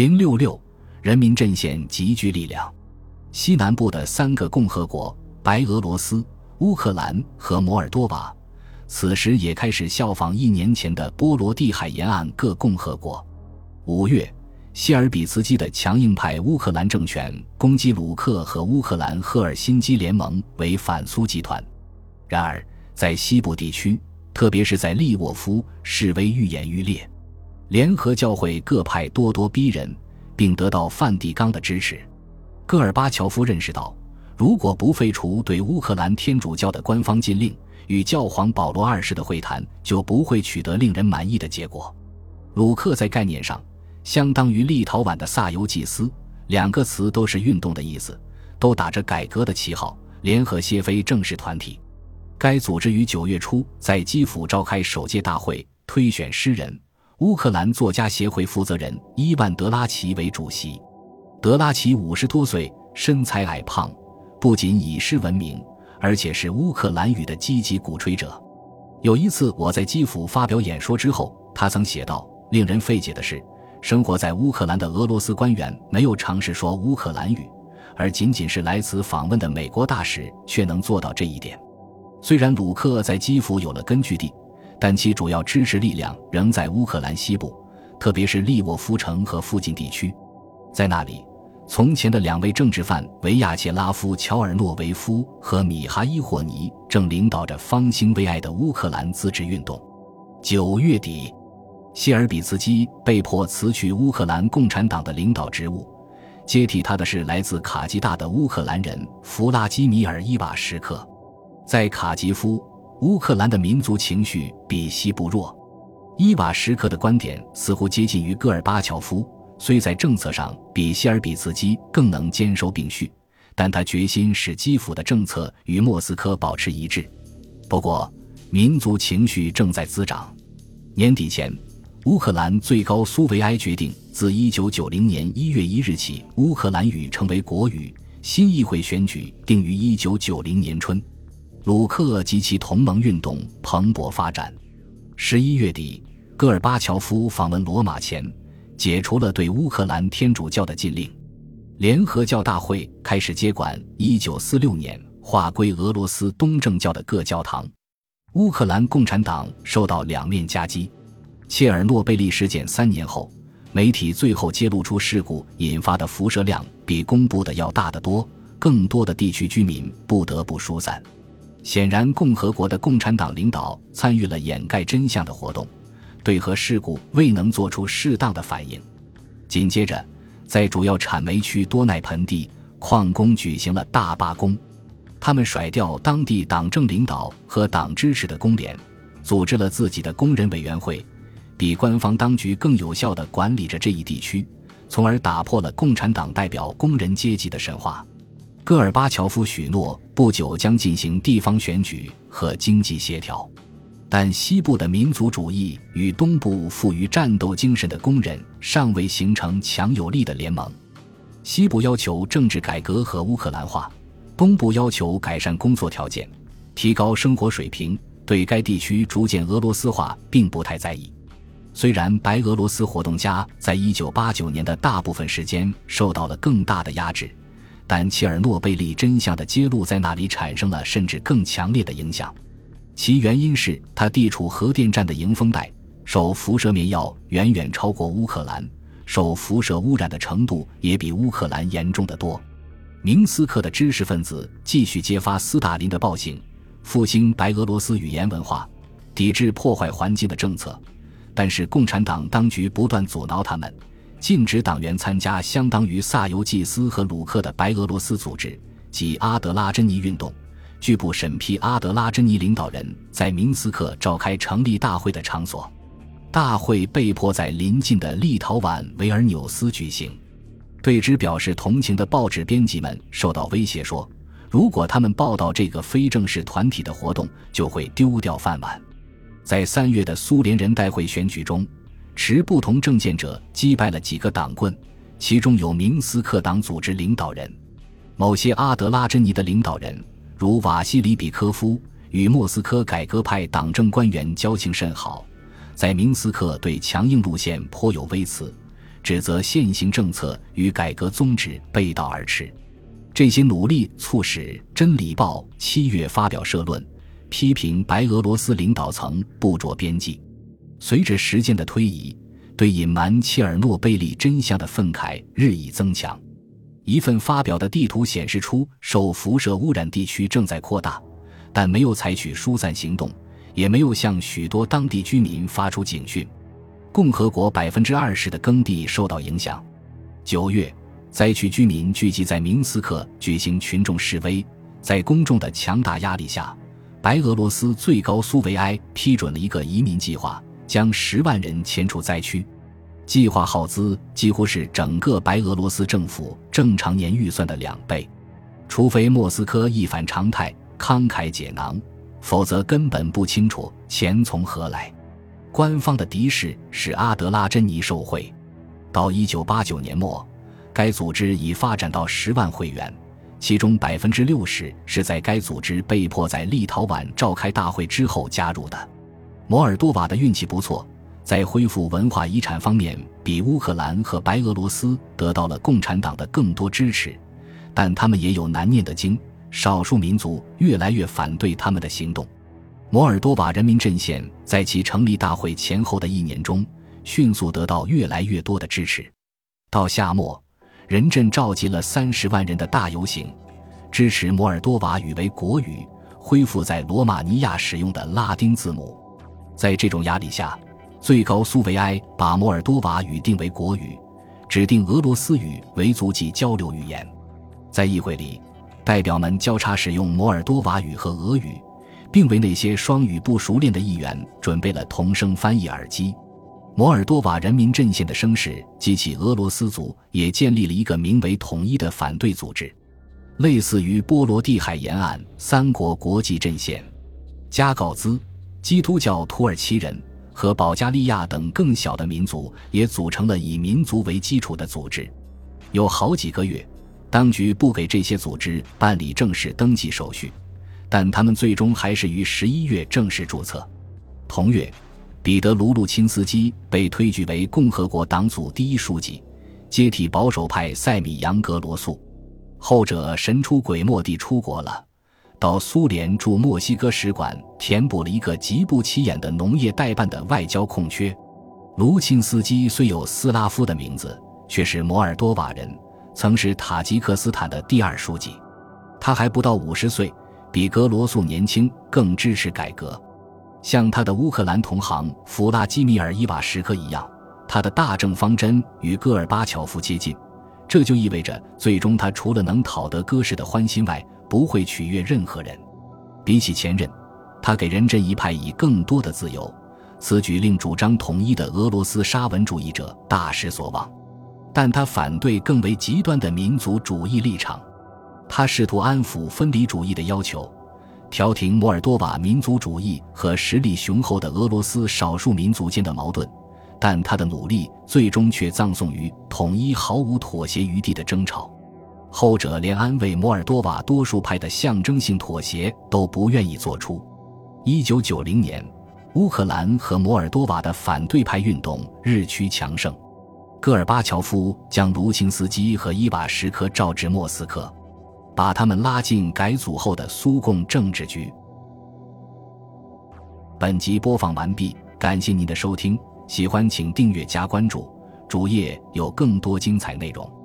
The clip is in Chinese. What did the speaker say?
零六六，人民阵线集聚力量。西南部的三个共和国——白俄罗斯、乌克兰和摩尔多瓦，此时也开始效仿一年前的波罗的海沿岸各共和国。五月，谢尔比茨基的强硬派乌克兰政权攻击鲁克和乌克兰赫尔辛基联盟为反苏集团。然而，在西部地区，特别是在利沃夫，示威愈演愈烈。联合教会各派咄咄逼人，并得到梵蒂冈的支持。戈尔巴乔夫认识到，如果不废除对乌克兰天主教的官方禁令，与教皇保罗二世的会谈就不会取得令人满意的结果。鲁克在概念上相当于立陶宛的萨尤祭司，两个词都是运动的意思，都打着改革的旗号，联合谢非正式团体。该组织于九月初在基辅召开首届大会，推选诗人、乌克兰作家协会负责人伊万德拉奇为主席。德拉奇五十多岁，身材矮胖，不仅以诗闻名，而且是乌克兰语的积极鼓吹者。有一次，我在基辅发表演说之后，他曾写道：“令人费解的是，生活在乌克兰的俄罗斯官员没有尝试说乌克兰语，而仅仅是来此访问的美国大使却能做到这一点。”虽然鲁克在基辅有了根据地，但其主要支持力量仍在乌克兰西部，特别是利沃夫城和附近地区，在那里。从前的两位政治犯维亚切拉夫·乔尔诺维夫和米哈伊霍尼正领导着方兴未艾的乌克兰自治运动。九月底，谢尔比茨基被迫辞去乌克兰共产党的领导职务，接替他的是来自卡吉大的乌克兰人弗拉基米尔·伊瓦什克。在卡吉夫，乌克兰的民族情绪比西部弱。伊瓦什克的观点似乎接近于戈尔巴乔夫。虽在政策上比希尔比茨基更能兼收并蓄，但他决心使基辅的政策与莫斯科保持一致。不过，民族情绪正在滋长。年底前，乌克兰最高苏维埃决定，自1990年1月1日起，乌克兰语成为国语。新议会选举定于1990年春。鲁克及其同盟运动蓬勃发展。11月底，戈尔巴乔夫访问罗马前。解除了对乌克兰天主教的禁令，联合教大会开始接管1946年划归俄罗斯东正教的各教堂。乌克兰共产党受到两面夹击。切尔诺贝利事件三年后，媒体最后揭露出事故引发的辐射量比公布的要大得多，更多的地区居民不得不疏散。显然，共和国的共产党领导参与了掩盖真相的活动。对核事故未能做出适当的反应，紧接着，在主要产煤区多奈盆地，矿工举行了大罢工。他们甩掉当地党政领导和党支持的工联，组织了自己的工人委员会，比官方当局更有效地管理着这一地区，从而打破了共产党代表工人阶级的神话。戈尔巴乔夫许诺不久将进行地方选举和经济协调。但西部的民族主义与东部富于战斗精神的工人尚未形成强有力的联盟。西部要求政治改革和乌克兰化，东部要求改善工作条件、提高生活水平，对该地区逐渐俄罗斯化并不太在意。虽然白俄罗斯活动家在一九八九年的大部分时间受到了更大的压制，但切尔诺贝利真相的揭露在那里产生了甚至更强烈的影响。其原因是他地处核电站的迎风带，受辐射面药远远超过乌克兰，受辐射污染的程度也比乌克兰严重的多。明斯克的知识分子继续揭发斯大林的暴行，复兴白俄罗斯语言文化，抵制破坏环境的政策，但是共产党当局不断阻挠他们，禁止党员参加相当于萨尤祭司和鲁克的白俄罗斯组织及阿德拉珍尼运动。拒不审批阿德拉珍尼领导人在明斯克召开成立大会的场所，大会被迫在临近的立陶宛维尔纽斯举行。对之表示同情的报纸编辑们受到威胁，说如果他们报道这个非正式团体的活动，就会丢掉饭碗。在三月的苏联人代会选举中，持不同政见者击败了几个党棍，其中有明斯克党组织领导人，某些阿德拉珍尼的领导人。如瓦西里比科夫与莫斯科改革派党政官员交情甚好，在明斯克对强硬路线颇有微词，指责现行政策与改革宗旨背道而驰。这些努力促使《真理报》七月发表社论，批评白俄罗斯领导层不着边际。随着时间的推移，对隐瞒切尔诺贝利真相的愤慨日益增强。一份发表的地图显示出受辐射污染地区正在扩大，但没有采取疏散行动，也没有向许多当地居民发出警讯。共和国百分之二十的耕地受到影响。九月，灾区居民聚集在明斯克举行群众示威，在公众的强大压力下，白俄罗斯最高苏维埃批准了一个移民计划。将十万人迁出灾区，计划耗资几乎是整个白俄罗斯政府正常年预算的两倍。除非莫斯科一反常态慷慨解囊，否则根本不清楚钱从何来。官方的敌视使阿德拉珍妮受贿。到一九八九年末，该组织已发展到十万会员，其中百分之六十是在该组织被迫在立陶宛召开大会之后加入的。摩尔多瓦的运气不错，在恢复文化遗产方面，比乌克兰和白俄罗斯得到了共产党的更多支持，但他们也有难念的经：少数民族越来越反对他们的行动。摩尔多瓦人民阵线在其成立大会前后的一年中，迅速得到越来越多的支持。到夏末，人阵召集了三十万人的大游行，支持摩尔多瓦语为国语，恢复在罗马尼亚使用的拉丁字母。在这种压力下，最高苏维埃把摩尔多瓦语定为国语，指定俄罗斯语为足迹交流语言。在议会里，代表们交叉使用摩尔多瓦语和俄语，并为那些双语不熟练的议员准备了同声翻译耳机。摩尔多瓦人民阵线的声势激起俄罗斯族也建立了一个名为“统一”的反对组织，类似于波罗的海沿岸三国国际阵线。加告兹。基督教土耳其人和保加利亚等更小的民族也组成了以民族为基础的组织。有好几个月，当局不给这些组织办理正式登记手续，但他们最终还是于十一月正式注册。同月，彼得·卢鲁钦斯基被推举为共和国党组第一书记，接替保守派塞米扬·格罗素。后者神出鬼没地出国了。到苏联驻墨西哥使馆填补了一个极不起眼的农业代办的外交空缺。卢钦斯基虽有斯拉夫的名字，却是摩尔多瓦人，曾是塔吉克斯坦的第二书记。他还不到五十岁，比格罗素年轻，更支持改革。像他的乌克兰同行弗拉基米尔伊瓦什科一样，他的大政方针与戈尔巴乔夫接近。这就意味着，最终他除了能讨得戈氏的欢心外，不会取悦任何人。比起前任，他给仁真一派以更多的自由。此举令主张统一的俄罗斯沙文主义者大失所望。但他反对更为极端的民族主义立场。他试图安抚分离主义的要求，调停摩尔多瓦民族主义和实力雄厚的俄罗斯少数民族间的矛盾。但他的努力最终却葬送于统一毫无妥协余地的争吵。后者连安慰摩尔多瓦多数派的象征性妥协都不愿意做出。一九九零年，乌克兰和摩尔多瓦的反对派运动日趋强盛。戈尔巴乔夫将卢钦斯基和伊瓦什科召至莫斯科，把他们拉进改组后的苏共政治局。本集播放完毕，感谢您的收听，喜欢请订阅加关注，主页有更多精彩内容。